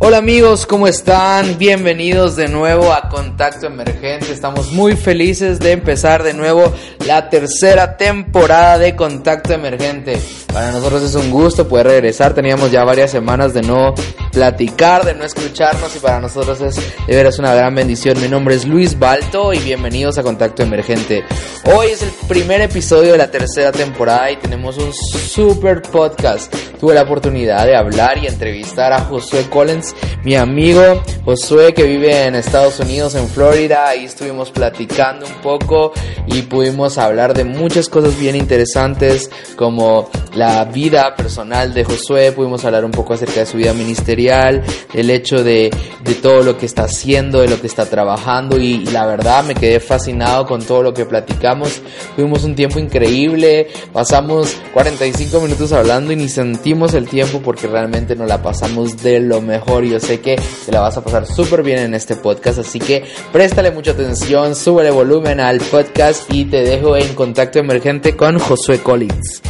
Hola amigos, ¿cómo están? Bienvenidos de nuevo a Contacto Emergente. Estamos muy felices de empezar de nuevo la tercera temporada de Contacto Emergente. Para nosotros es un gusto poder regresar. Teníamos ya varias semanas de no platicar, de no escucharnos y para nosotros es de veras una gran bendición. Mi nombre es Luis Balto y bienvenidos a Contacto Emergente. Hoy es el primer episodio de la tercera temporada y tenemos un super podcast. Tuve la oportunidad de hablar y entrevistar a Josué Collins, mi amigo Josué que vive en Estados Unidos, en Florida. Ahí estuvimos platicando un poco y pudimos hablar de muchas cosas bien interesantes como la vida personal de Josué. Pudimos hablar un poco acerca de su vida ministerial, el hecho de, de todo lo que está haciendo, de lo que está trabajando y, y la verdad me quedé fascinado con todo lo que platicamos. Tuvimos un tiempo increíble, pasamos 45 minutos hablando y ni sentimos el tiempo porque realmente nos la pasamos de lo mejor. Yo sé que te la vas a pasar súper bien en este podcast, así que préstale mucha atención, súbele volumen al podcast y te dejo en contacto emergente con Josué Collins.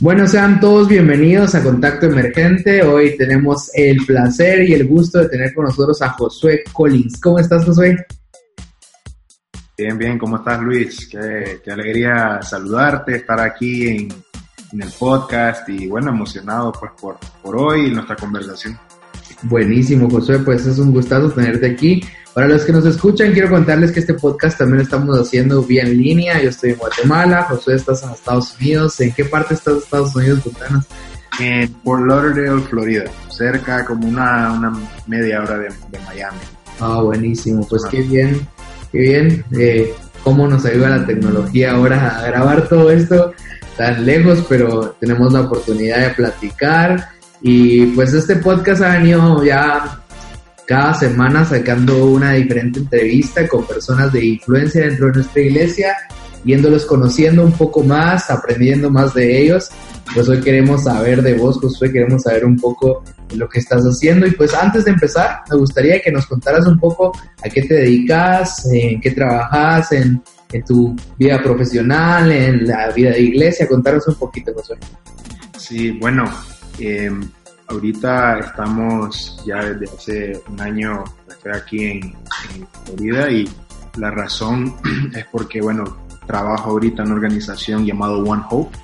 Bueno, sean todos bienvenidos a Contacto Emergente. Hoy tenemos el placer y el gusto de tener con nosotros a Josué Collins. ¿Cómo estás, Josué? Bien, bien, ¿cómo estás, Luis? Qué, qué alegría saludarte, estar aquí en, en, el podcast y bueno, emocionado pues por, por hoy y nuestra conversación. Buenísimo, Josué, pues es un gustazo tenerte aquí. Para los que nos escuchan, quiero contarles que este podcast también lo estamos haciendo vía en línea. Yo estoy en Guatemala, Josué estás en Estados Unidos. ¿En qué parte estás de Estados Unidos, Contanos? En Fort Lauderdale, Florida, cerca como una, una media hora de, de Miami. Ah, buenísimo, pues ah. qué bien, qué bien. Eh, cómo nos ayuda la tecnología ahora a grabar todo esto tan lejos, pero tenemos la oportunidad de platicar. Y pues este podcast ha venido ya cada semana sacando una diferente entrevista con personas de influencia dentro de nuestra iglesia, viéndolos conociendo un poco más, aprendiendo más de ellos. Pues hoy queremos saber de vos, Josué, queremos saber un poco de lo que estás haciendo. Y pues antes de empezar, me gustaría que nos contaras un poco a qué te dedicas, en qué trabajas, en, en tu vida profesional, en la vida de iglesia. Contaros un poquito, Josué. Sí, bueno, eh, ahorita estamos ya desde hace un año, aquí en, en, Florida y la razón es porque, bueno, trabajo ahorita en una organización llamado One Hope,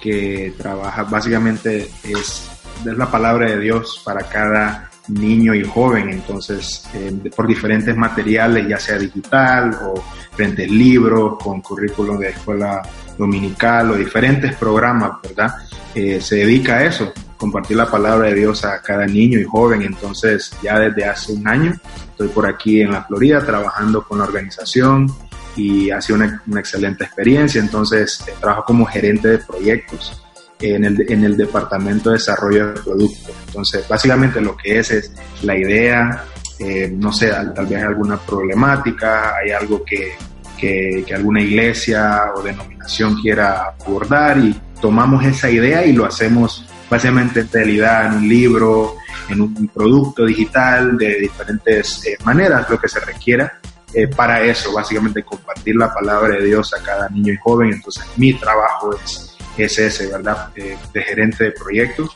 que trabaja, básicamente es, es la palabra de Dios para cada niño y joven, entonces eh, por diferentes materiales, ya sea digital o frente libros, con currículum de escuela dominical o diferentes programas, ¿verdad? Eh, se dedica a eso, compartir la palabra de Dios a cada niño y joven. Entonces, ya desde hace un año estoy por aquí en la Florida trabajando con la organización y ha sido una, excelente experiencia. Entonces, eh, trabajo como gerente de proyectos en el, en el departamento de desarrollo de productos. Entonces, básicamente lo que es es la idea, eh, no sé, tal vez alguna problemática, hay algo que, que, que alguna iglesia o denominación quiera abordar y tomamos esa idea y lo hacemos básicamente en realidad en un libro, en un producto digital de diferentes eh, maneras, lo que se requiera eh, para eso, básicamente compartir la palabra de Dios a cada niño y joven. Entonces mi trabajo es, es ese, ¿verdad? Eh, de gerente de proyectos.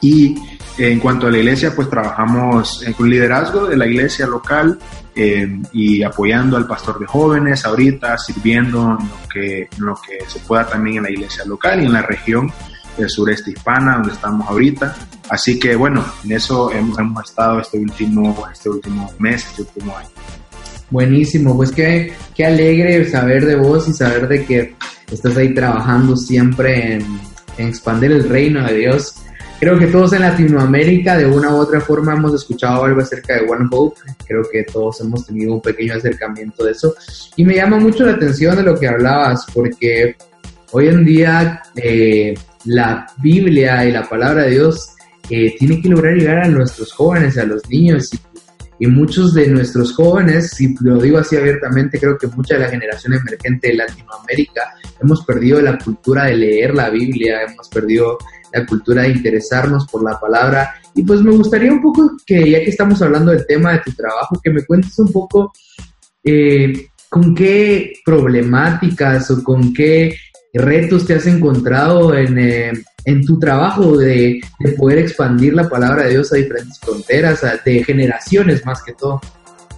Y en cuanto a la iglesia, pues trabajamos con liderazgo de la iglesia local eh, y apoyando al pastor de jóvenes ahorita, sirviendo en lo, que, en lo que se pueda también en la iglesia local y en la región del sureste hispana, donde estamos ahorita. Así que bueno, en eso hemos, hemos estado este último, este último mes, este último año. Buenísimo, pues qué, qué alegre saber de vos y saber de que estás ahí trabajando siempre en, en expandir el reino de Dios. Creo que todos en Latinoamérica de una u otra forma hemos escuchado algo acerca de One Hope. Creo que todos hemos tenido un pequeño acercamiento de eso. Y me llama mucho la atención de lo que hablabas, porque hoy en día eh, la Biblia y la palabra de Dios eh, tiene que lograr llegar a nuestros jóvenes, a los niños. Y muchos de nuestros jóvenes, si lo digo así abiertamente, creo que mucha de la generación emergente de Latinoamérica hemos perdido la cultura de leer la Biblia, hemos perdido la cultura de interesarnos por la palabra. Y pues me gustaría un poco que, ya que estamos hablando del tema de tu trabajo, que me cuentes un poco eh, con qué problemáticas o con qué retos te has encontrado en, eh, en tu trabajo de, de, poder expandir la palabra de Dios a diferentes fronteras, a, de generaciones más que todo.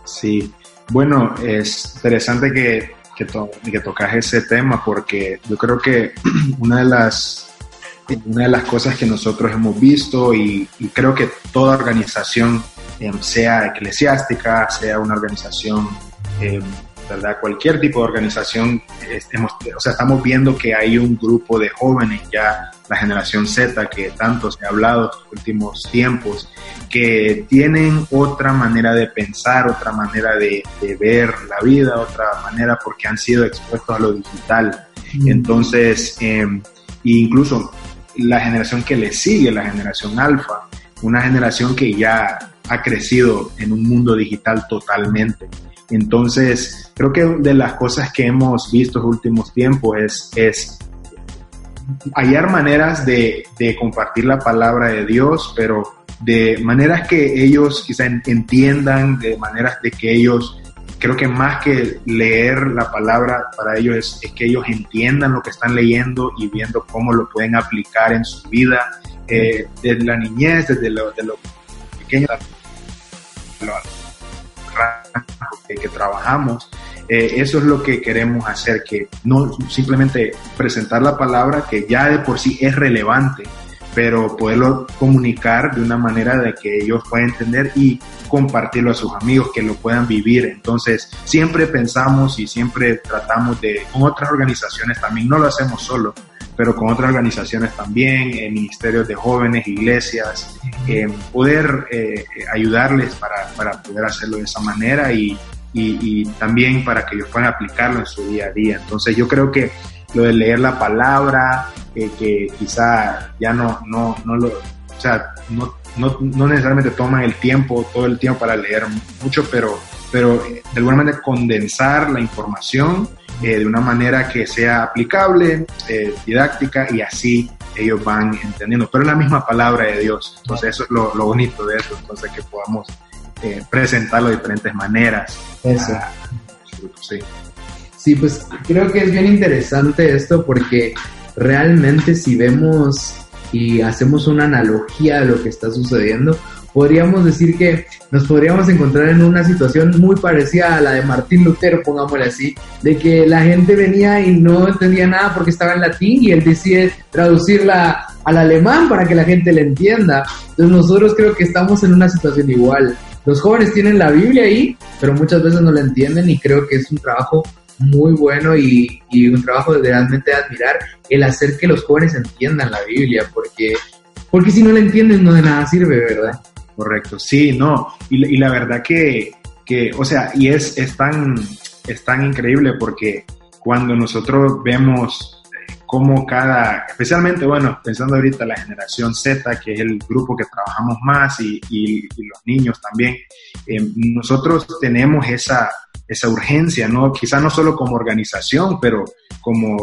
Sí, bueno, es interesante que, que, to tocas ese tema porque yo creo que una de las una de las cosas que nosotros hemos visto y, creo que toda organización, eh, sea eclesiástica, sea una organización, eh, ¿verdad? Cualquier tipo de organización, estemos, o sea, estamos viendo que hay un grupo de jóvenes ya, la generación Z, que tanto se ha hablado en los últimos tiempos, que tienen otra manera de pensar, otra manera de, de ver la vida, otra manera porque han sido expuestos a lo digital. Mm. Entonces, eh, incluso la generación que le sigue, la generación alfa, una generación que ya ha crecido en un mundo digital totalmente. Entonces, creo que de las cosas que hemos visto en los últimos tiempos es, hallar maneras de, compartir la palabra de Dios, pero de maneras que ellos quizá entiendan, de maneras de que ellos creo que más que leer la palabra para ellos es, que ellos entiendan lo que están leyendo y viendo cómo lo pueden aplicar en su vida, eh, desde la niñez, desde lo, de lo pequeño, que, trabajamos. Eh, eso es lo que queremos hacer, que no simplemente presentar la palabra que ya de por sí es relevante, pero poderlo comunicar de una manera de que ellos puedan entender y compartirlo a sus amigos, que lo puedan vivir. Entonces, siempre pensamos y siempre tratamos de, con otras organizaciones también, no lo hacemos solo, pero con otras organizaciones también, eh, ministerios de jóvenes, iglesias, eh, poder eh, ayudarles para, para, poder hacerlo de esa manera y, y, y también para que ellos puedan aplicarlo en su día a día. Entonces, yo creo que lo de leer la palabra, eh, que quizá ya no, no, no lo, o sea, no, no, no, necesariamente toman el tiempo, todo el tiempo para leer mucho, pero, pero de alguna manera condensar la información eh, de una manera que sea aplicable, eh, didáctica y así ellos van entendiendo. Pero es la misma palabra de Dios, entonces eso es lo, lo bonito de eso, entonces que podamos eh, presentarlo de diferentes maneras. Eso. Ah, sí. Sí, pues creo que es bien interesante esto porque realmente si vemos y hacemos una analogía de lo que está sucediendo, podríamos decir que nos podríamos encontrar en una situación muy parecida a la de Martín Lutero, pongámosle así, de que la gente venía y no entendía nada porque estaba en latín y él decide traducirla al alemán para que la gente le entienda. Entonces nosotros creo que estamos en una situación igual. Los jóvenes tienen la Biblia ahí, pero muchas veces no la entienden y creo que es un trabajo muy bueno y, un trabajo realmente de admirar el hacer que los jóvenes entiendan la Biblia, porque, porque si no la entienden no de nada sirve, ¿verdad? Correcto, sí, no, y, la verdad que, que, o sea, y es, es, tan, es tan increíble porque cuando nosotros vemos cómo cada, especialmente, bueno, pensando ahorita la generación Z, que es el grupo que trabajamos más y, y, y los niños también, eh, nosotros tenemos esa, esa urgencia, ¿no? Quizá no solo como organización, pero como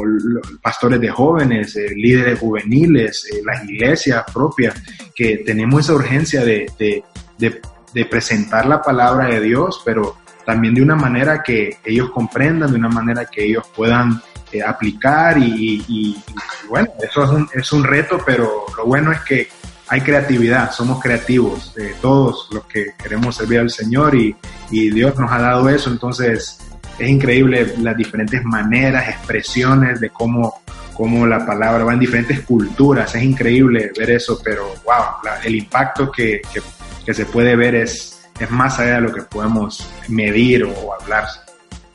pastores de jóvenes, eh, líderes juveniles, eh, las iglesias propias, que tenemos esa urgencia de, de, de, de, presentar la palabra de Dios, pero también de una manera que ellos comprendan, de una manera que ellos puedan eh, aplicar y, y, y, bueno, eso es un, es un reto, pero lo bueno es que hay creatividad, somos creativos, eh, todos los que queremos servir al Señor y, y Dios nos ha dado eso, entonces es increíble las diferentes maneras, expresiones de cómo, cómo la palabra va en diferentes culturas, es increíble ver eso, pero wow, el impacto que, que, se puede ver es, es más allá de lo que podemos medir o, hablar.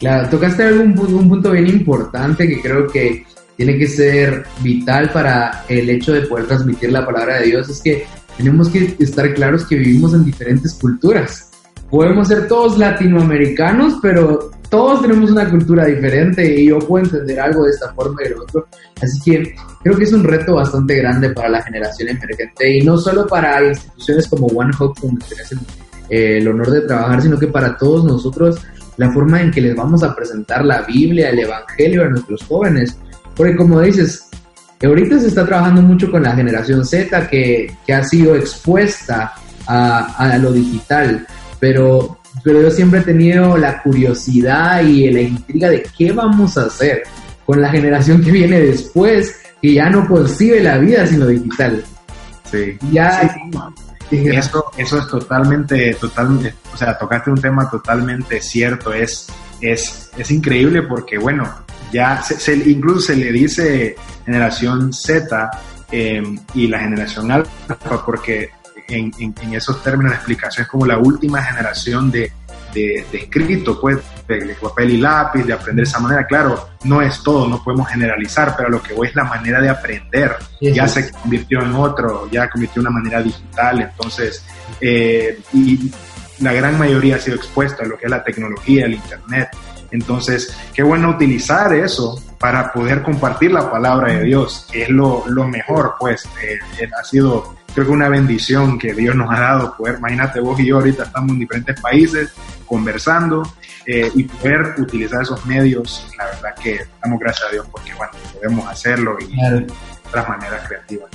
Claro, tocaste algún, un punto bien importante que creo que tiene que ser vital para el hecho de poder transmitir la palabra de Dios, es que tenemos que estar claros que vivimos en diferentes culturas. Podemos ser todos latinoamericanos, pero todos tenemos una cultura diferente y yo puedo entender algo de esta forma y de otro. Así que creo que es un reto bastante grande para la generación emergente y no solo para instituciones como One Hope, donde tenés eh, el honor de trabajar, sino que para todos nosotros la forma en que les vamos a presentar la Biblia, el Evangelio a nuestros jóvenes porque como dices, ahorita se está trabajando mucho con la generación Z que, que ha sido expuesta a, a, lo digital, pero, pero yo siempre he tenido la curiosidad y la intriga de qué vamos a hacer con la generación que viene después, que ya no concibe la vida sino digital. Sí. Ya, Eso, eso es totalmente, totalmente, o sea, tocaste un tema totalmente cierto, es, es, es increíble porque, bueno, ya se, incluso se le dice generación Z em, y la generación alfa porque en, en, esos términos de explicación es como la última generación de, de, escrito, pues, de, papel y lápiz, de aprender de esa manera. Claro, no es todo, no podemos generalizar, pero lo que voy es la manera de aprender. Ya se convirtió en otro, ya convirtió en una manera digital, entonces, eh, y la gran mayoría ha sido expuesta a lo que es la tecnología, el Internet. Entonces, qué bueno utilizar eso para poder compartir la palabra de Dios, que es lo, lo mejor, pues, eh, eh, ha sido, creo que una bendición que Dios nos ha dado, poder, imagínate vos y yo ahorita estamos en diferentes países conversando eh, y poder utilizar esos medios, la verdad que damos gracias a Dios porque, bueno, podemos hacerlo y de otras maneras creativas.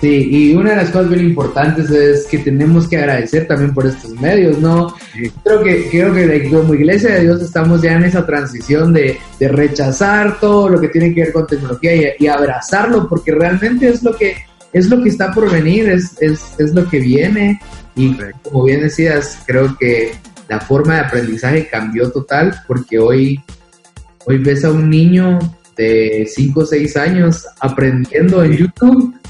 Sí, y una de las cosas bien importantes es que tenemos que agradecer también por estos medios, ¿no? Creo que creo que como iglesia de Dios estamos ya en esa transición de, de rechazar todo lo que tiene que ver con tecnología y, abrazarlo, porque realmente es lo que es lo que está por venir, es, es, es lo que viene. Y como bien decías, creo que la forma de aprendizaje cambió total, porque hoy, hoy ves a un niño de 5 o 6 años aprendiendo en YouTube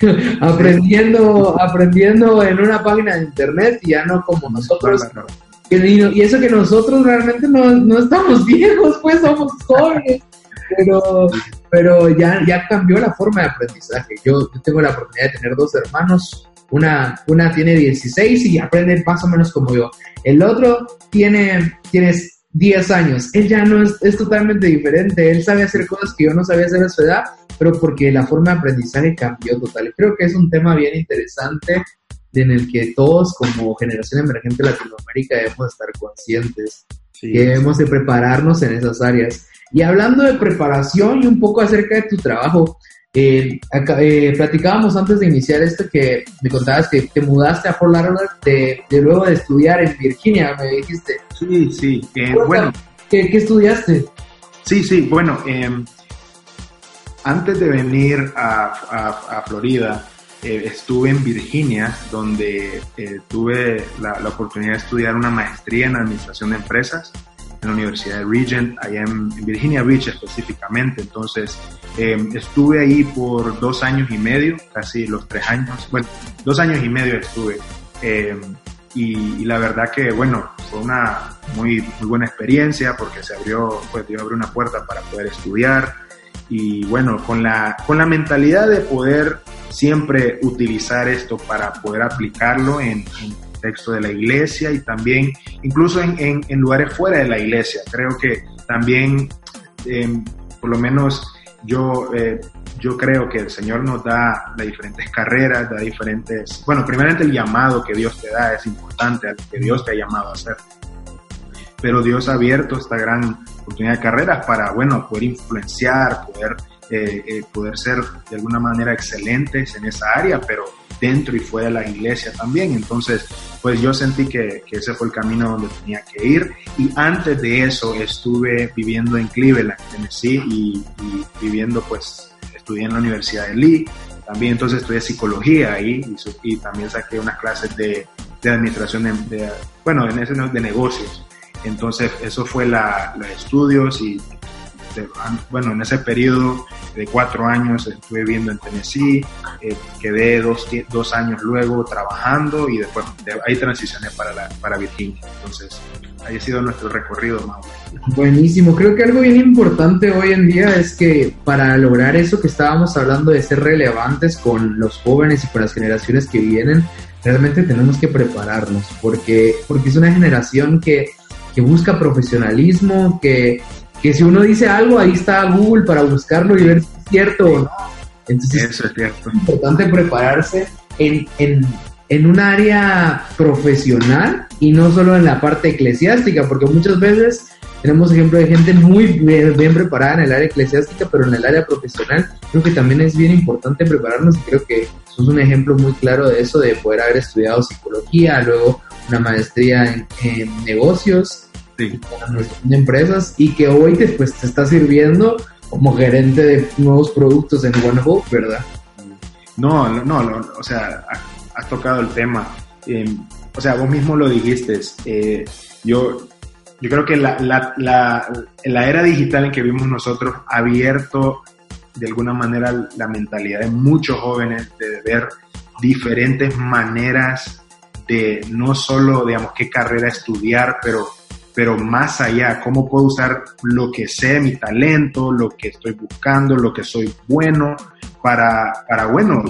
aprendiendo, aprendiendo en una página de internet y ya no como nosotros. Y eso que nosotros realmente no, no estamos viejos, pues somos jóvenes. Pero, pero ya, ya cambió la forma de aprendizaje. Yo, tengo la oportunidad de tener dos hermanos. Una, una tiene 16 y aprende más o menos como yo. El otro tiene, tiene 10 años. Él ya no es, es totalmente diferente. Él sabe hacer cosas que yo no sabía hacer a su edad pero porque la forma de aprendizaje cambió total. Creo que es un tema bien interesante en el que todos como generación emergente de Latinoamérica debemos estar conscientes, que debemos de prepararnos en esas áreas. Y hablando de preparación y un poco acerca de tu trabajo, eh, eh, platicábamos antes de iniciar esto que me contabas que te mudaste a Fort Lauderdale de, de, luego de estudiar en Virginia, me dijiste. Sí, sí, eh, bueno. ¿Qué, ¿Qué, estudiaste? Sí, sí, bueno, em, antes de venir a, Florida, eh, estuve en Virginia, donde eh, tuve la, oportunidad de estudiar una maestría en administración de empresas en la Universidad de Regent, allá en, Virginia Beach específicamente. Entonces, em, estuve ahí por dos años y medio, casi los tres años, bueno, dos años y medio estuve. Em, y, la verdad que, bueno, fue una muy, muy buena experiencia porque se abrió, pues, dio abrió una puerta para poder estudiar y bueno, con la, con la mentalidad de poder siempre utilizar esto para poder aplicarlo en, en texto de la iglesia y también incluso en, en, lugares fuera de la iglesia. Creo que también, em, por lo menos yo, eh, yo creo que el Señor nos da las diferentes carreras, da diferentes, bueno, primeramente el llamado que Dios te da es importante, al que Dios te ha llamado a hacer. Pero Dios ha abierto esta gran oportunidad de carreras para, bueno, poder influenciar, poder, eh, eh, poder ser de alguna manera excelentes en esa área, pero dentro y fuera de la iglesia también. Entonces, pues yo sentí que, que, ese fue el camino donde tenía que ir. Y antes de eso estuve viviendo en Cleveland, Tennessee, y, y viviendo, pues, estudié en la Universidad de Lee. también entonces estudié psicología ahí y, también saqué unas clases de, de administración de, bueno, en ese, de negocios. Entonces, eso fue la, los estudios y, bueno, en ese periodo de cuatro años estuve viviendo en Tennessee, eh, quedé dos, dos, años luego trabajando y después ahí transicioné para, la, para Virginia. Entonces, ahí ha sido nuestro recorrido más Buenísimo, creo que algo bien importante hoy en día es que para lograr eso que estábamos hablando de ser relevantes con los jóvenes y con las generaciones que vienen, realmente tenemos que prepararnos porque, porque es una generación que, que busca profesionalismo, que, que si uno dice algo, ahí está Google para buscarlo y ver si es cierto o no. Entonces, Eso es, cierto. es importante prepararse en, en, en un área profesional y no solo en la parte eclesiástica, porque muchas veces tenemos ejemplo de gente muy bien, preparada en el área eclesiástica, pero en el área profesional creo que también es bien importante prepararnos y creo que es un ejemplo muy claro de eso, de poder haber estudiado psicología, luego una maestría en, en negocios, sí. de empresas y que hoy te, pues, te está sirviendo como gerente de nuevos productos en One Hope, ¿verdad? No, no, no, o sea, has tocado el tema. Eh, o sea, vos mismo lo dijiste. Eh, yo, yo creo que la, la, la, la, era digital en que vimos nosotros ha abierto de alguna manera la mentalidad de muchos jóvenes de ver diferentes maneras de no solo, digamos, qué carrera estudiar, pero pero más allá, cómo puedo usar lo que sé, mi talento, lo que estoy buscando, lo que soy bueno, para, para bueno,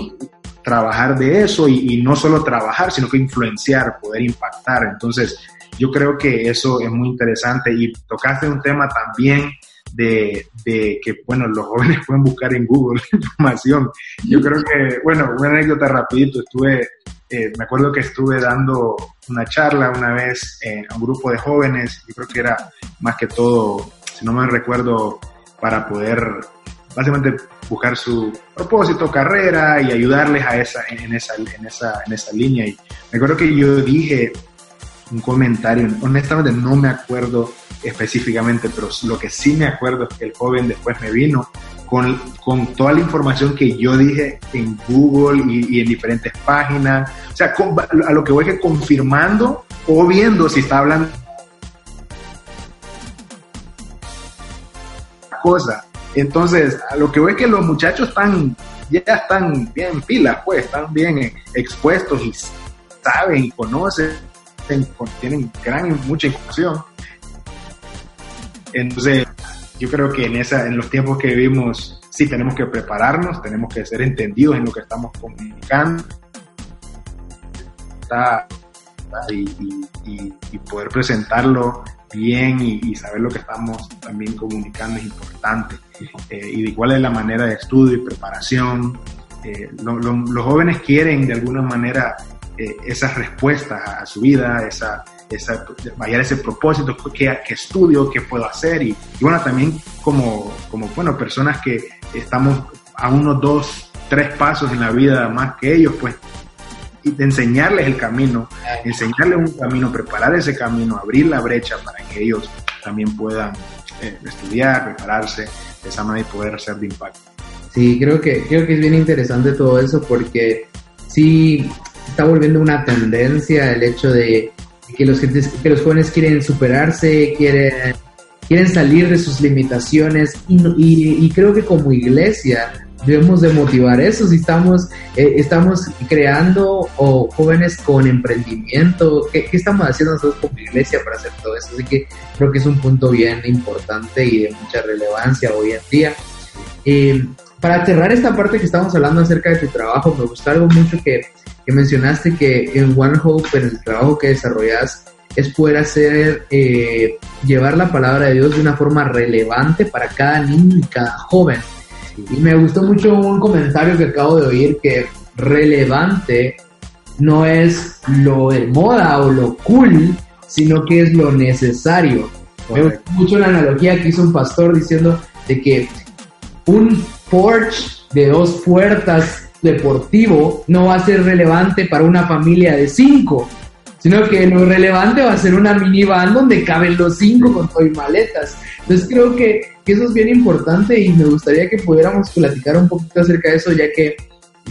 trabajar de eso y, y, no solo trabajar, sino que influenciar, poder impactar. Entonces, yo creo que eso es muy interesante y tocaste un tema también de, de, que, bueno, los jóvenes pueden buscar en Google información. Yo creo que, bueno, una anécdota rapidito, estuve eh, me acuerdo que estuve dando una charla una vez a un grupo de jóvenes, yo creo que era más que todo, si no me recuerdo, para poder básicamente buscar su propósito, carrera y ayudarles a esa, en, esa, en, esa, en esa línea. Y me acuerdo que yo dije un comentario, honestamente no me acuerdo específicamente, pero lo que sí me acuerdo es que el joven después me vino con, con toda la información que yo dije en Google y, en diferentes páginas. O sea, a lo que voy que confirmando o viendo si está hablando cosa. Entonces, a lo que voy que los muchachos están, ya están bien pilas, pues, están bien expuestos y saben y conocen, tienen gran, mucha información. Entonces, yo creo que en, esa, en los tiempos que vivimos, sí tenemos que prepararnos, tenemos que ser entendidos en lo que estamos comunicando y, poder presentarlo bien y, saber lo que estamos también comunicando es importante. Eh, y de cuál es la manera de estudio y preparación. Eh, los jóvenes quieren de alguna manera eh, esas respuestas a, su vida, esa, esa, ese propósito, qué, qué estudio, qué puedo hacer y, bueno, también como, como, bueno, personas que estamos a unos dos, tres pasos en la vida más que ellos, pues y de enseñarles el camino, enseñarles un camino, preparar ese camino, abrir la brecha para que ellos también puedan eh, estudiar, prepararse de esa manera y poder ser de impacto. Sí, creo que, creo que es bien interesante todo eso porque sí está volviendo una tendencia el hecho de que los, que los jóvenes quieren superarse, quieren, quieren salir de sus limitaciones y, y, creo que como iglesia debemos de motivar eso si estamos, eh, estamos creando o jóvenes con emprendimiento, ¿qué, ¿qué, estamos haciendo nosotros como iglesia para hacer todo eso? Así que creo que es un punto bien importante y de mucha relevancia hoy en día. Eh, para cerrar esta parte que estamos hablando acerca de tu trabajo, me gustó algo mucho que, que mencionaste que en One Hope, en el trabajo que desarrollas, es poder hacer, eh, llevar la palabra de Dios de una forma relevante para cada niño y cada joven. Y me gustó mucho un comentario que acabo de oír que relevante no es lo de moda o lo cool, sino que es lo necesario. Me gustó mucho la analogía que hizo un pastor diciendo de que un Porsche de dos puertas deportivo no va a ser relevante para una familia de cinco, sino que lo relevante va a ser una minivan donde caben los cinco con todo y maletas. Entonces creo que, que, eso es bien importante y me gustaría que pudiéramos platicar un poquito acerca de eso, ya que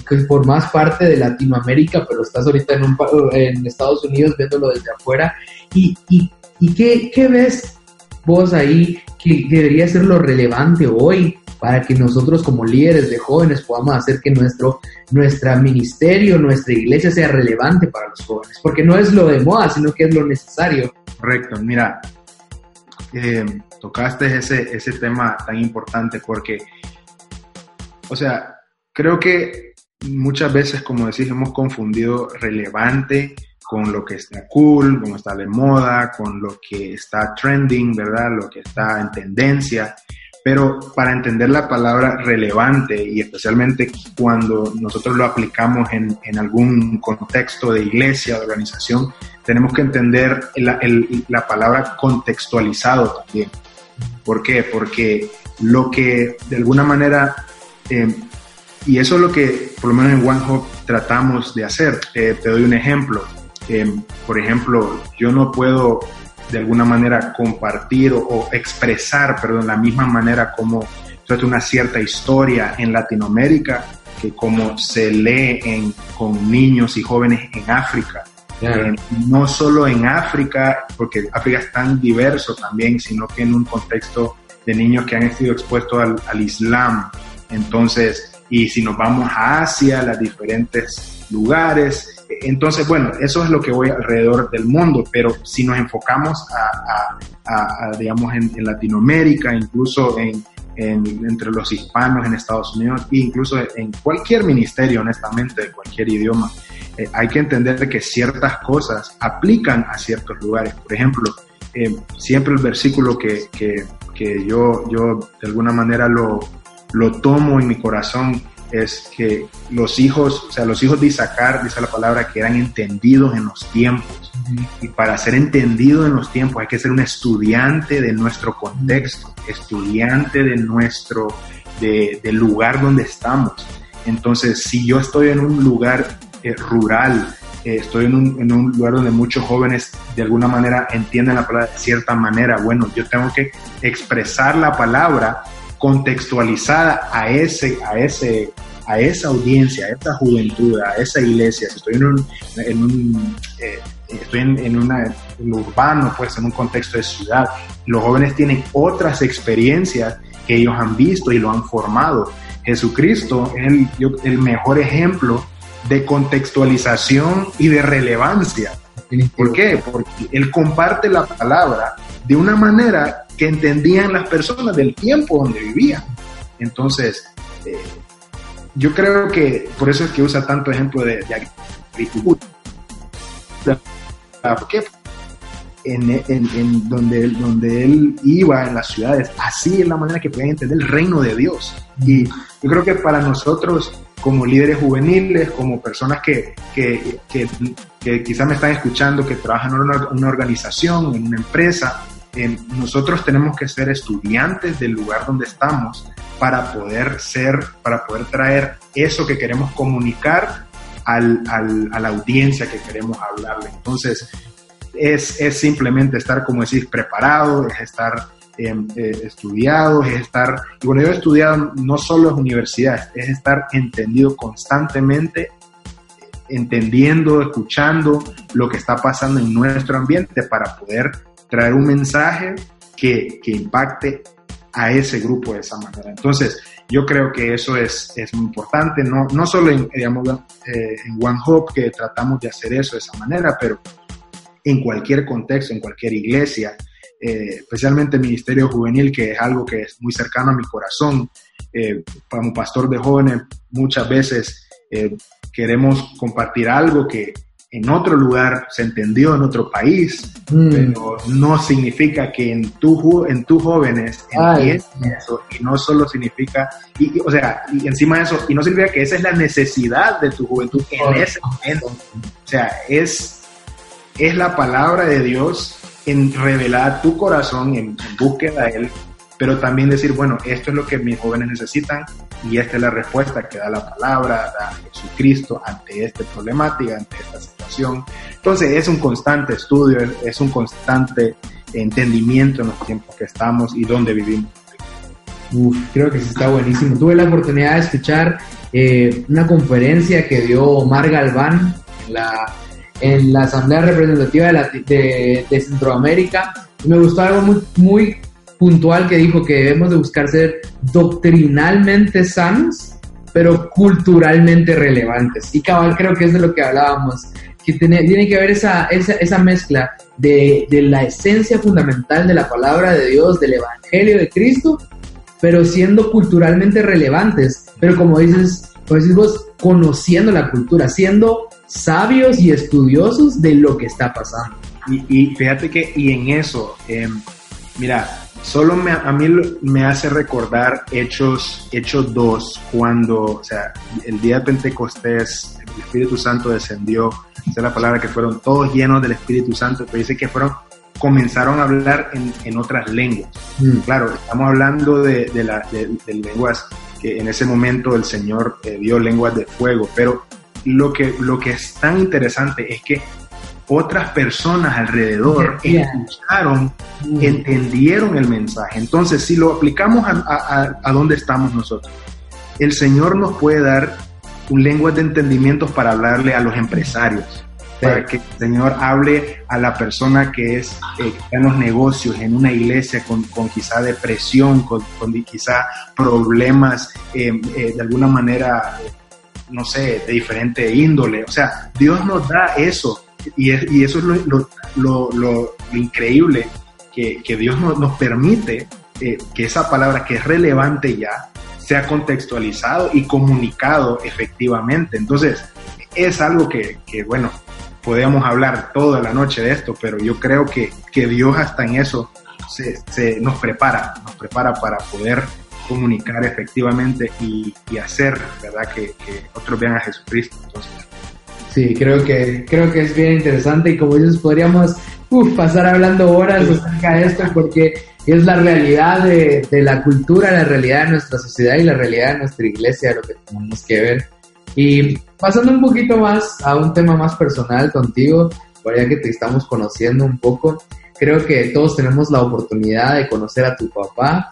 que formás parte de Latinoamérica, pero estás ahorita en, un, en Estados Unidos viéndolo desde afuera. ¿Y, y, y qué, qué, ves vos ahí que debería ser lo relevante hoy para que nosotros como líderes de jóvenes podamos hacer que nuestro nuestra ministerio, nuestra iglesia sea relevante para los jóvenes? Porque no es lo de moda, sino que es lo necesario. Correcto, mira, eh, tocaste ese, ese tema tan importante porque, o sea, creo que muchas veces, como decís, hemos confundido relevante con lo que está cool, con lo que está de moda, con lo que está trending, ¿verdad? Lo que está en tendencia. Pero para entender la palabra relevante y especialmente cuando nosotros lo aplicamos en, en algún contexto de iglesia, de organización, tenemos que entender la, la palabra contextualizado también. ¿Por qué? Porque lo que de alguna manera eh, y eso es lo que, por lo menos en OneHop, tratamos de hacer. Eh, te doy un ejemplo. Eh, por ejemplo, yo no puedo de alguna manera compartir o, o expresar, perdón, la misma manera como trata una cierta historia en Latinoamérica que como se lee en, con niños y jóvenes en África. Eh, no solo en África, porque África es tan diverso también, sino que en un contexto de niños que han sido expuestos al, al Islam. Entonces, y si nos vamos a Asia, los diferentes lugares. Entonces, bueno, eso es lo que voy alrededor del mundo, pero si nos enfocamos a, digamos, en, Latinoamérica, incluso en, en, entre los hispanos en Estados Unidos, e incluso en cualquier ministerio, honestamente, de cualquier idioma, eh, hay que entender que ciertas cosas aplican a ciertos lugares. Por ejemplo, eh, siempre el versículo que, que, que yo, yo de alguna manera lo, lo tomo en mi corazón es que los hijos, o sea, los hijos de Isaacar, dice la palabra, que eran entendidos en los tiempos. Y para ser entendido en los tiempos hay que ser un estudiante de nuestro contexto, estudiante de nuestro, de, del lugar donde estamos. Entonces, si yo estoy en un lugar eh, rural, eh, estoy en un, en un, lugar donde muchos jóvenes de alguna manera entienden la palabra de cierta manera, bueno, yo tengo que expresar la palabra contextualizada a ese, a ese, a esa audiencia, a esa juventud, a esa iglesia. Si estoy en un, en un eh, estoy en, en, una, en urbano, pues en un contexto de ciudad, los jóvenes tienen otras experiencias que ellos han visto y lo han formado. Jesucristo es el, el mejor ejemplo de contextualización y de relevancia. ¿Por qué? Porque él comparte la palabra de una manera que entendían las personas del tiempo donde vivían. Entonces, eh, yo creo que por eso es que usa tanto ejemplo de, de agricultura. ¿Por qué? En, en, en, donde, él, donde él iba en las ciudades, así es la manera que pueden entender el reino de Dios. Y yo creo que para nosotros, como líderes juveniles, como personas que, que, que, quizás me están escuchando, que trabajan en una organización, en una empresa, nosotros tenemos que ser estudiantes del lugar donde estamos para poder ser, para poder traer eso que queremos comunicar al, a la audiencia que queremos hablarle. Entonces, es, es simplemente estar, como decís, preparado, es estar eh, eh, estudiado, es estar, y bueno, yo he estudiado no solo en universidades, es estar entendido constantemente, entendiendo, escuchando lo que está pasando en nuestro ambiente para poder traer un mensaje que, que impacte a ese grupo de esa manera. Entonces, yo creo que eso es, es muy importante, no, no solo en, digamos, eh, en One Hope que tratamos de hacer eso de esa manera, pero en cualquier contexto, en cualquier iglesia, eh, especialmente el Ministerio Juvenil, que es algo que es muy cercano a mi corazón. Eh, como pastor de jóvenes, muchas veces eh, queremos compartir algo que, en otro lugar se entendió en otro país, mm. pero no significa que en tu, en tus jóvenes entiendan eso y no solo significa, y, y, o sea, y encima de eso, y no significa que esa es la necesidad de tu juventud en oh. ese momento. O sea, es, es la palabra de Dios en revelar tu corazón, en, en búsqueda de Él, pero también decir, bueno, esto es lo que mis jóvenes necesitan y esta es la respuesta que da la palabra, da Jesucristo ante esta problemática, ante esta situación. Entonces es un constante estudio, es un constante entendimiento en los tiempos que estamos y donde vivimos. Uf, creo que sí está buenísimo. Tuve la oportunidad de escuchar eh, una conferencia que dio Omar Galván en la, en la Asamblea Representativa de, de, Centroamérica. me gustó algo muy, muy puntual que dijo que debemos de buscar ser doctrinalmente sanos, pero culturalmente relevantes. Y cabal creo que es de lo que hablábamos, que tiene, tiene que haber esa, esa, esa mezcla de, de la esencia fundamental de la palabra de Dios, del Evangelio de Cristo, pero siendo culturalmente relevantes, pero como dices, como decís vos, conociendo la cultura, siendo sabios y estudiosos de lo que está pasando. Y, fíjate que, y en eso, em, mira, solo me, a mí me hace recordar Hechos, Hechos 2, cuando, o sea, el día de Pentecostés, el Espíritu Santo descendió, esa es la palabra que fueron todos llenos del Espíritu Santo, pero dice que fueron comenzaron a hablar en, en otras lenguas. Mm. Claro, estamos hablando de, de, la, de, lenguas que en ese momento el Señor eh, dio lenguas de fuego, pero lo que, lo que es tan interesante es que otras personas alrededor escucharon, mm. entendieron el mensaje. Entonces, si lo aplicamos a, a, a dónde estamos nosotros, el Señor nos puede dar un lenguaje de entendimientos para hablarle a los empresarios, para que el Señor hable a la persona que es eh, en los negocios, en una iglesia con, con quizá depresión, con, con quizá problemas eh, eh, de alguna manera, no sé, de diferente índole. O sea, Dios nos da eso y, y eso es lo, increíble, que, Dios nos, permite que esa palabra que es relevante ya sea contextualizado y comunicado efectivamente. Entonces, es algo que, bueno, podemos hablar toda la noche de esto, pero yo creo que, que Dios hasta en eso se, se, nos prepara, nos prepara para poder comunicar efectivamente y, hacer, ¿verdad? Que, que, otros vean a Jesucristo. Entonces, sí, creo que, creo que es bien interesante y como dices, podríamos pasar hablando horas acerca de esto porque es la realidad de, de, la cultura, la realidad de nuestra sociedad y la realidad de nuestra iglesia, lo que tenemos que ver. Y pasando un poquito más a un tema más personal contigo, ya que te estamos conociendo un poco, creo que todos tenemos la oportunidad de conocer a tu papá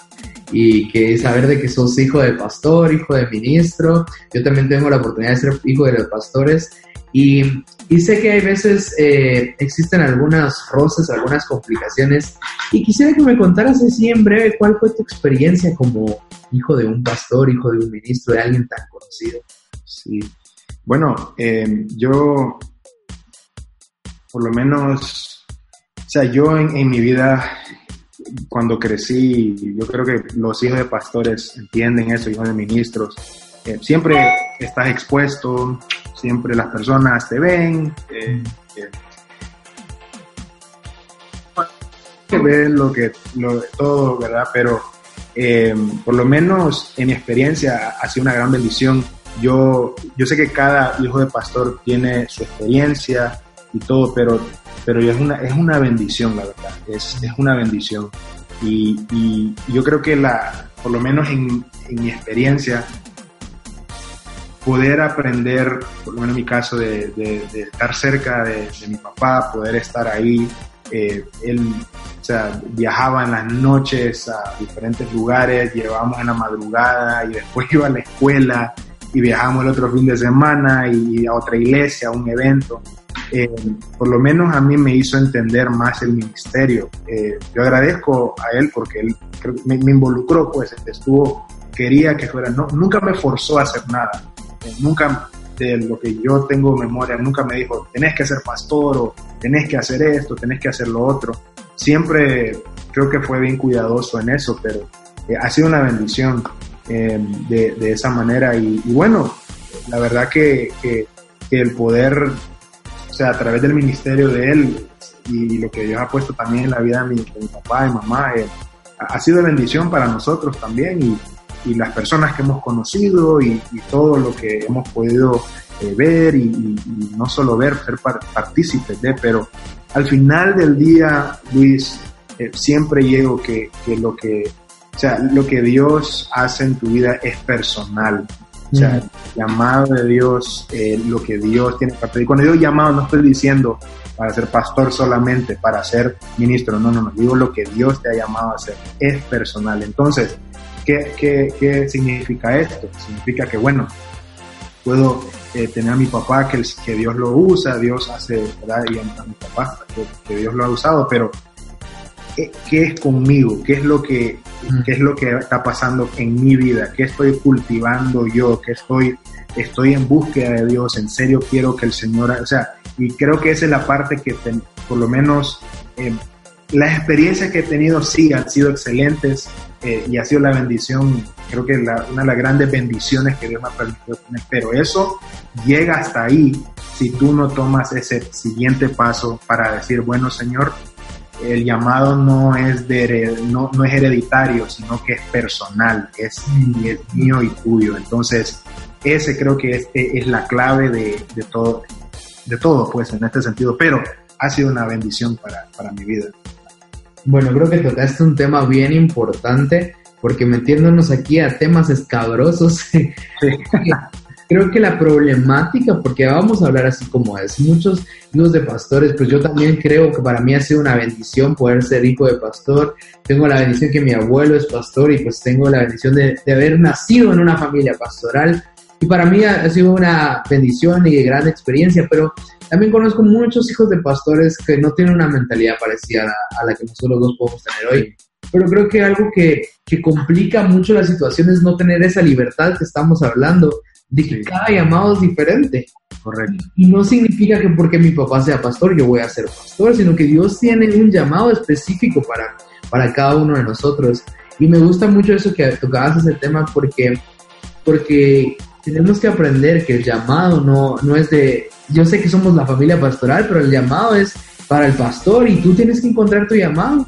y que saber de que sos hijo de pastor, hijo de ministro. Yo también tengo la oportunidad de ser hijo de los pastores y, sé que hay veces eh, existen algunas roces, algunas complicaciones y quisiera que me contaras así en breve cuál fue tu experiencia como hijo de un pastor, hijo de un ministro, de alguien tan conocido. Sí. Bueno, eh, yo, por lo menos, o sea, yo en, mi vida, cuando crecí, yo creo que los hijos de pastores entienden eso, hijos de ministros, eh, siempre estás expuesto, siempre las personas te ven, eh, ver lo que, lo, todo, ¿verdad? Pero por lo menos en mi experiencia ha sido una gran bendición yo, yo sé que cada hijo de pastor tiene su experiencia y todo, pero, pero es, una, es una bendición, la verdad, es, es una bendición. Y, y, yo creo que la, por lo menos en, en, mi experiencia, poder aprender, por lo menos en mi caso, de, estar cerca de, mi papá, poder estar ahí. Eh, él viajaba en las noches a diferentes lugares, llevábamos en la madrugada y después iba a la escuela y viajamos el otro fin de semana y a otra iglesia, a un evento. Eh, por lo menos a mí me hizo entender más el ministerio. Eh, yo agradezco a él porque él me, me, involucró, pues estuvo, quería que fuera, no, nunca me forzó a hacer nada, nunca de lo que yo tengo memoria, nunca me dijo, tenés que ser pastor o tenés que hacer esto, tenés que hacer lo otro. Siempre creo que fue bien cuidadoso en eso, pero eh, ha sido una bendición. Eh, de, esa manera. Y, bueno, la verdad que, que, el poder, o sea, a través del ministerio de él y, lo que Dios ha puesto también en la vida de mi, de mi papá y mamá, eh, ha sido bendición para nosotros también y, y las personas que hemos conocido y, y todo lo que hemos podido eh, ver y, no solo ver, ser partícipes de, pero al final del día, Luis, eh, siempre llego que, que lo que o sea, lo que Dios hace en tu vida es personal. O sea, el llamado de Dios, eh, lo que Dios tiene para pedir. Cuando digo llamado, no estoy diciendo para ser pastor solamente, para ser ministro. No, no, no. Digo lo que Dios te ha llamado a hacer. Es personal. Entonces, ¿qué, qué, qué significa esto? Significa que, bueno, puedo eh, tener a mi papá que, que Dios lo usa, Dios hace, ¿verdad? Y a, mi papá que, Dios lo ha usado, pero ¿qué, es conmigo? ¿Qué es, lo que, ¿Qué es lo que está pasando en mi vida? ¿Qué estoy cultivando yo? ¿Qué estoy, estoy en búsqueda de Dios? ¿En serio quiero que el Señor, o sea, y creo que esa es la parte que por lo menos eh, las experiencias que he tenido sí han sido excelentes eh, y ha sido la bendición, creo que una de las grandes bendiciones que Dios me ha permitido tener, pero eso llega hasta ahí si tú no tomas ese siguiente paso para decir, bueno Señor, el llamado no es, de, no, no es hereditario, sino que es personal, es, es mío y tuyo. Entonces, ese creo que es, es la clave de, de, todo, de todo, pues, en este sentido. Pero ha sido una bendición para, para mi vida. Bueno, creo que tocaste un tema bien importante, porque metiéndonos aquí a temas escabrosos, creo que la problemática, porque vamos a hablar así como es, muchos hijos de pastores, pues yo también creo que para mí ha sido una bendición poder ser hijo de pastor. Tengo la bendición que mi abuelo es pastor y pues tengo la bendición de, de haber nacido en una familia pastoral. Y para mí ha, sido una bendición y gran experiencia, pero también conozco muchos hijos de pastores que no tienen una mentalidad parecida a, la que nosotros dos podemos tener hoy. Pero creo que algo que, que complica mucho la situación es no tener esa libertad que estamos hablando, de que cada llamado es diferente. Correcto. Y no significa que porque mi papá sea pastor yo voy a ser pastor, sino que Dios tiene un llamado específico para, para cada uno de nosotros. Y me gusta mucho eso que tocabas ese tema porque, porque tenemos que aprender que el llamado no, no es de yo sé que somos la familia pastoral, pero el llamado es para el pastor y tú tienes que encontrar tu llamado.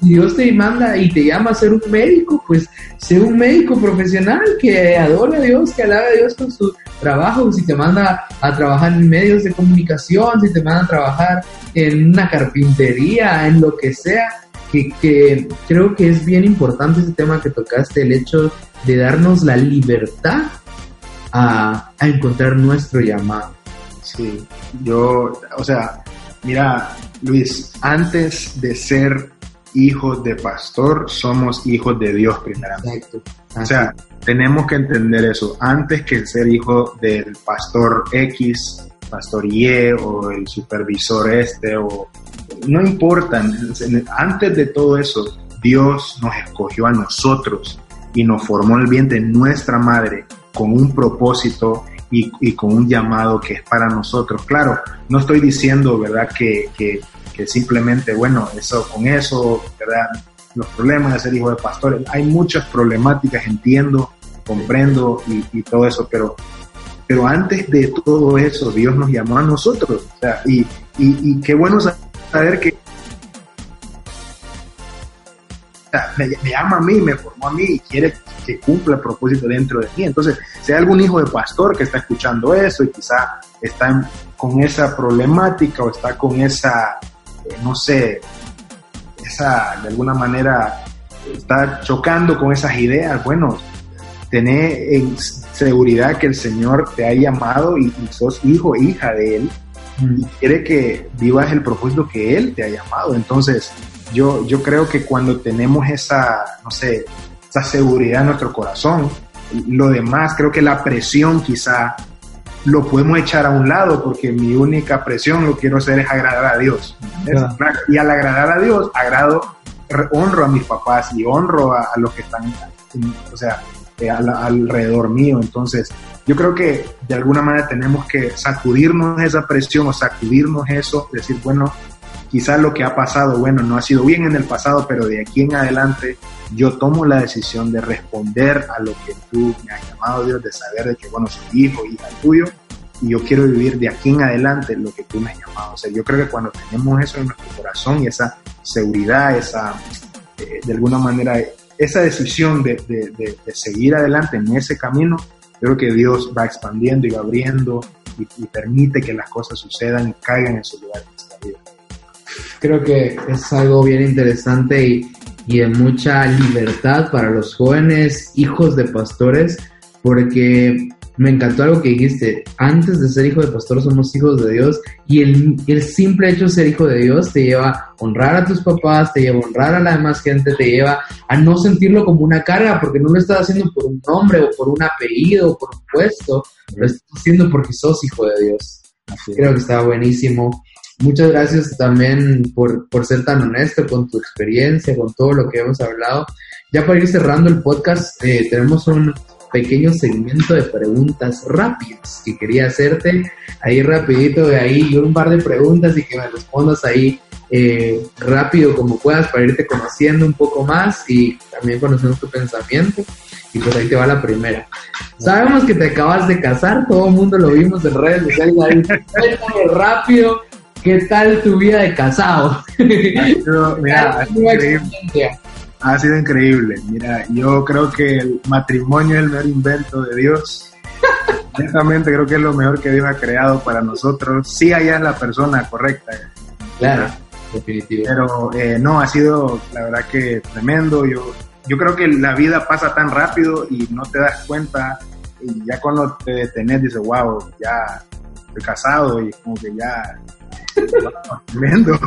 Dios te manda y te llama a ser un médico, pues sé un médico profesional que adore a Dios, que alabe a Dios con su trabajo. Si te manda a trabajar en medios de comunicación, si te manda a trabajar en una carpintería, en lo que sea, que, que creo que es bien importante ese tema que tocaste, el hecho de darnos la libertad a, a encontrar nuestro llamado. Sí, yo, o sea, mira, Luis, antes de ser hijos de pastor, somos hijos de Dios primeramente. O sea, tenemos que entender eso. Antes que ser hijo del pastor X, pastor Y o el supervisor este, o no importa. Antes de todo eso, Dios nos escogió a nosotros y nos formó el bien de nuestra madre con un propósito y, con un llamado que es para nosotros. Claro, no estoy diciendo, ¿verdad?, que, simplemente, bueno, eso con eso, ¿verdad?, los problemas de ser hijo de pastores, hay muchas problemáticas, entiendo, comprendo y, todo eso, pero, pero antes de todo eso, Dios nos llamó a nosotros. O sea, y qué bueno saber que me, me, ama a mí, me formó a mí y quiere que cumpla el propósito dentro de mí. Entonces, si hay algún hijo de pastor que está escuchando eso y quizá está con esa problemática o está con esa, eh, no sé, esa, de alguna manera, está chocando con esas ideas, bueno, tener en seguridad que el Señor te ha llamado y, sos hijo e hija de Él y quiere que vivas el propósito que Él te ha llamado. Entonces, yo, yo creo que cuando tenemos esa, no sé, esa seguridad en nuestro corazón. Lo demás, creo que la presión quizá lo podemos echar a un lado porque mi única presión lo quiero hacer es agradar a Dios. Y al agradar a Dios, agrado, honro a mis papás y honro a, los que están, o sea, eh, alrededor mío. Entonces, yo creo que de alguna manera tenemos que sacudirnos esa presión o sacudirnos eso, decir, bueno, quizás lo que ha pasado, bueno, no ha sido bien en el pasado, pero de aquí en adelante yo tomo la decisión de responder a lo que tú me has llamado, Dios, de saber de que, bueno, soy hijo, hija tuyo, y yo quiero vivir de aquí en adelante lo que tú me has llamado. O sea, yo creo que cuando tenemos eso en nuestro corazón y esa seguridad, esa, eh, de alguna manera, esa decisión de, de, de, seguir adelante en ese camino, creo que Dios va expandiendo y va abriendo y, y permite que las cosas sucedan y caigan en su lugar en nuestra vida creo que es algo bien interesante y, y de mucha libertad para los jóvenes hijos de pastores, porque me encantó algo que dijiste, antes de ser hijo de pastor somos hijos de Dios y el, el, simple hecho de ser hijo de Dios te lleva a honrar a tus papás, te lleva a honrar a la demás gente, te lleva a no sentirlo como una carga porque no lo estás haciendo por un nombre o por un apellido o por un puesto, lo estás haciendo porque sos hijo de Dios. Creo que está buenísimo. Muchas gracias también por, por ser tan honesto con tu experiencia, con todo lo que hemos hablado. Ya para ir cerrando el podcast, eh, tenemos un pequeño segmento de preguntas rápidas que quería hacerte. Ahí rapidito de ahí un par de preguntas y que me respondas ahí eh, rápido como puedas para irte conociendo un poco más y también conociendo tu pensamiento. Y pues ahí te va la primera. Sabemos que te acabas de casar todo el mundo lo vimos en redes sociales ahí. Rápido qué tal tu vida de casado mira, ha sido increíble. Mira, yo creo que el matrimonio es el mejor invento de Dios. Honestamente creo que es lo mejor que Dios ha creado para nosotros. Sí, allá es la persona correcta. Claro, definitivo. Pero eh, no, ha sido la verdad que tremendo. Yo, yo creo que la vida pasa tan rápido y no te das cuenta. Y ya cuando te detenés dices, wow, ya estoy casado y como que ya tremendo.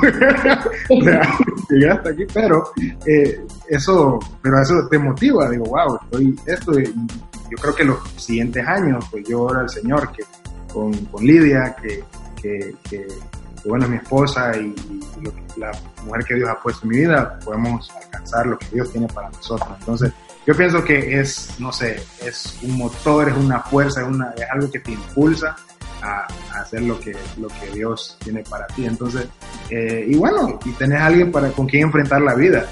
hasta aquí, pero eh, eso, pero eso te motiva, digo, wow, estoy esto, y yo creo que los siguientes años, pues yo oro al Señor que con, con Lidia, que, que, que, bueno, mi esposa y, la mujer que Dios ha puesto en mi vida, podemos alcanzar lo que Dios tiene para nosotros. Entonces, yo pienso que es, no sé, es un motor, es una fuerza, es, una, es algo que te impulsa a, hacer lo que, lo que Dios tiene para ti. Entonces, eh, y bueno, y tenés a alguien para, con quien enfrentar la vida.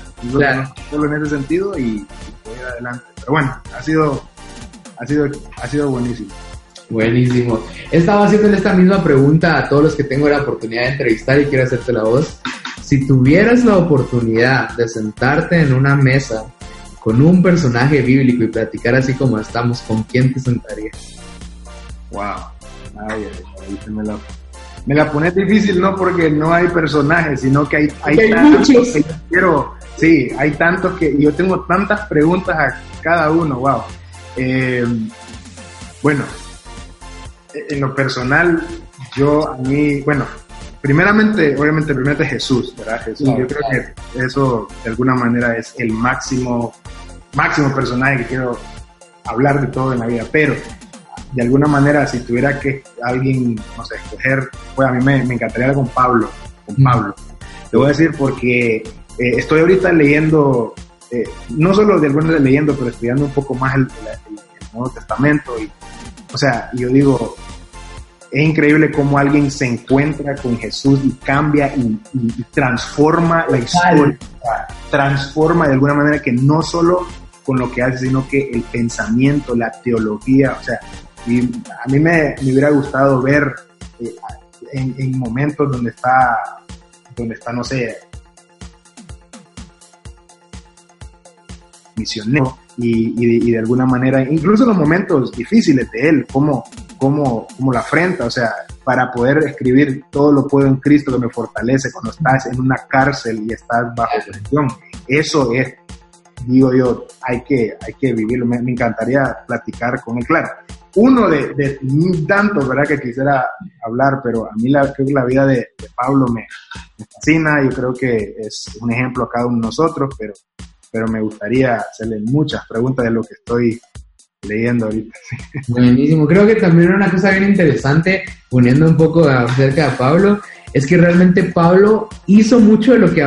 Solo en ese sentido y, y ir adelante. Pero bueno, ha sido, ha sido, ha sido buenísimo. Buenísimo. Estaba haciendo esta misma pregunta a todos los que tengo la oportunidad de entrevistar y quiero hacerte la voz. Si tuvieras la oportunidad de sentarte en una mesa con un personaje bíblico y platicar así como estamos, ¿con quién te sentarías? Wow. Ay, me la, me la pone difícil, no porque no hay personajes, sino que hay, hay, tantos que quiero, sí, hay tantos que yo tengo tantas preguntas a cada uno, wow. Eh, bueno, en lo personal, yo a mí, bueno, primeramente, obviamente, primeramente Jesús, ¿verdad? Jesús, yo creo que eso de alguna manera es el máximo, máximo personaje que quiero hablar de todo en la vida, pero de alguna manera, si tuviera que alguien, no sé, escoger, pues a mí me, encantaría con Pablo, con Pablo. Te voy a decir porque eh, estoy ahorita leyendo, eh, no solo de alguna leyendo, pero estudiando un poco más el, Nuevo Testamento. Y, o sea, yo digo, es increíble cómo alguien se encuentra con Jesús y cambia y, y transforma la historia, transforma de alguna manera que no solo con lo que hace, sino que el pensamiento, la teología, o sea, y a mí me, me hubiera gustado ver eh, en, momentos donde está, donde está, no sé, misionero y, y, de, alguna manera, incluso en los momentos difíciles de él, cómo, cómo, cómo la afrenta, o sea, para poder escribir todo lo puedo en Cristo que me fortalece cuando estás en una cárcel y estás bajo presión. Eso es, digo yo, hay que, hay que vivirlo. Me, me encantaría platicar con él. Claro, uno de, de tantos, ¿verdad? Que quisiera hablar, pero a mí la, creo que la vida de, Pablo me, fascina, yo creo que es un ejemplo a cada uno de nosotros, pero, pero me gustaría hacerle muchas preguntas de lo que estoy leyendo ahorita. Buenísimo, creo que también una cosa bien interesante, poniendo un poco acerca de Pablo, es que realmente Pablo hizo mucho de lo que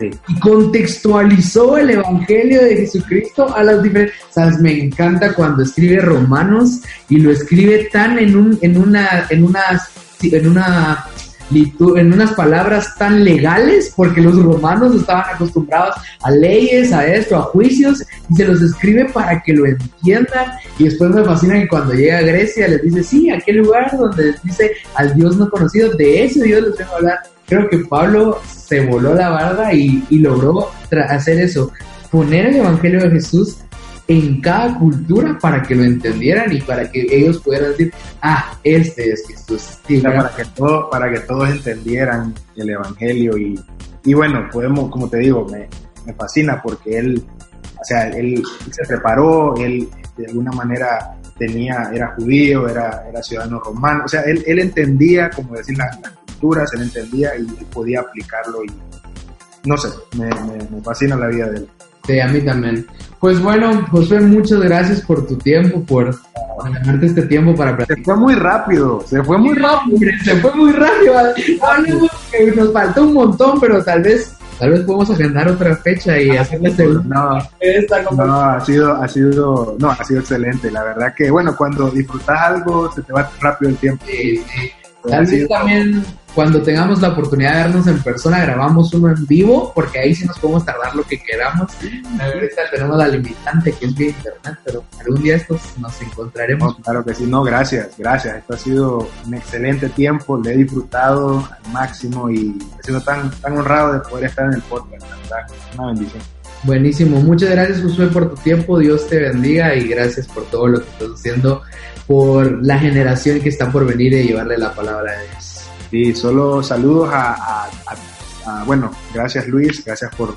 y contextualizó el Evangelio de Jesucristo a las diferentes... Me encanta cuando escribe Romanos y lo escribe tan en, un, en, una, en, unas, en, una, en unas palabras tan legales, porque los romanos estaban acostumbrados a leyes, a esto, a juicios, y se los escribe para que lo entiendan. Y después me fascina que cuando llega a Grecia les dice, sí, aquel lugar donde dice al Dios no conocido, de ese Dios les vengo a hablar. Creo que Pablo se voló la barda y, logró hacer eso, poner el Evangelio de Jesús en cada cultura para que lo entendieran y para que ellos pudieran decir, ah, este es Jesús. para, que todo, para que todos entendieran el Evangelio y, y bueno, podemos, como te digo, me, me fascina porque él o sea, él, se preparó, él de alguna manera tenía, era judío, era, era ciudadano romano, o sea, él, él entendía, como decir, las, él entendía y podía aplicarlo y no sé, me, me, fascina la vida de él. Sí, a mí también. Pues bueno, Josué, muchas gracias por tu tiempo, por ganarte este tiempo para platicar. Se fue muy rápido, se fue muy rápido. Se fue muy rápido. Nos faltó un montón, pero tal vez Tal vez podemos agendar otra fecha y hacerle no, no, ha sido, ha sido, no, ha sido excelente. La verdad que, bueno, cuando disfrutas algo, se te va rápido el tiempo. Sí, sí. Tal vez también cuando tengamos la oportunidad de vernos en persona, grabamos uno en vivo, porque ahí sí nos podemos tardar lo que queramos. Ahorita tenemos la limitante que es vía internet, pero algún día estos nos encontraremos. claro que sí, no, gracias, gracias. Esto ha sido un excelente tiempo, le he disfrutado al máximo y he sido tan, tan honrado de poder estar en el podcast, verdad, una bendición. Buenísimo, muchas gracias Josué por tu tiempo, Dios te bendiga y gracias por todo lo que estás haciendo por la generación que está por venir y llevarle la palabra de Dios. Sí, solo saludos a, bueno, gracias Luis, gracias por,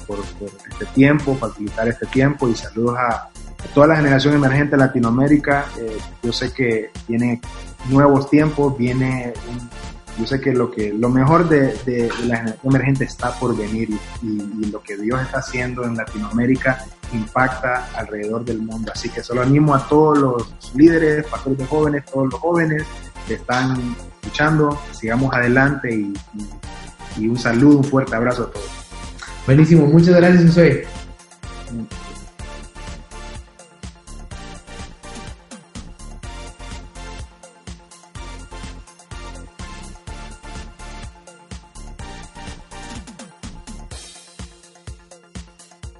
este tiempo, facilitar este tiempo y saludos a, toda la generación emergente de Latinoamérica. Eh, yo sé que viene nuevos tiempos, viene yo sé que lo que lo mejor de, la generación emergente está por venir y, lo que Dios está haciendo en Latinoamérica impacta alrededor del mundo. Así que solo animo a todos los líderes, pastores de jóvenes, todos los jóvenes que están escuchando, sigamos adelante y, un saludo, un fuerte abrazo a todos. Buenísimo, muchas gracias, José.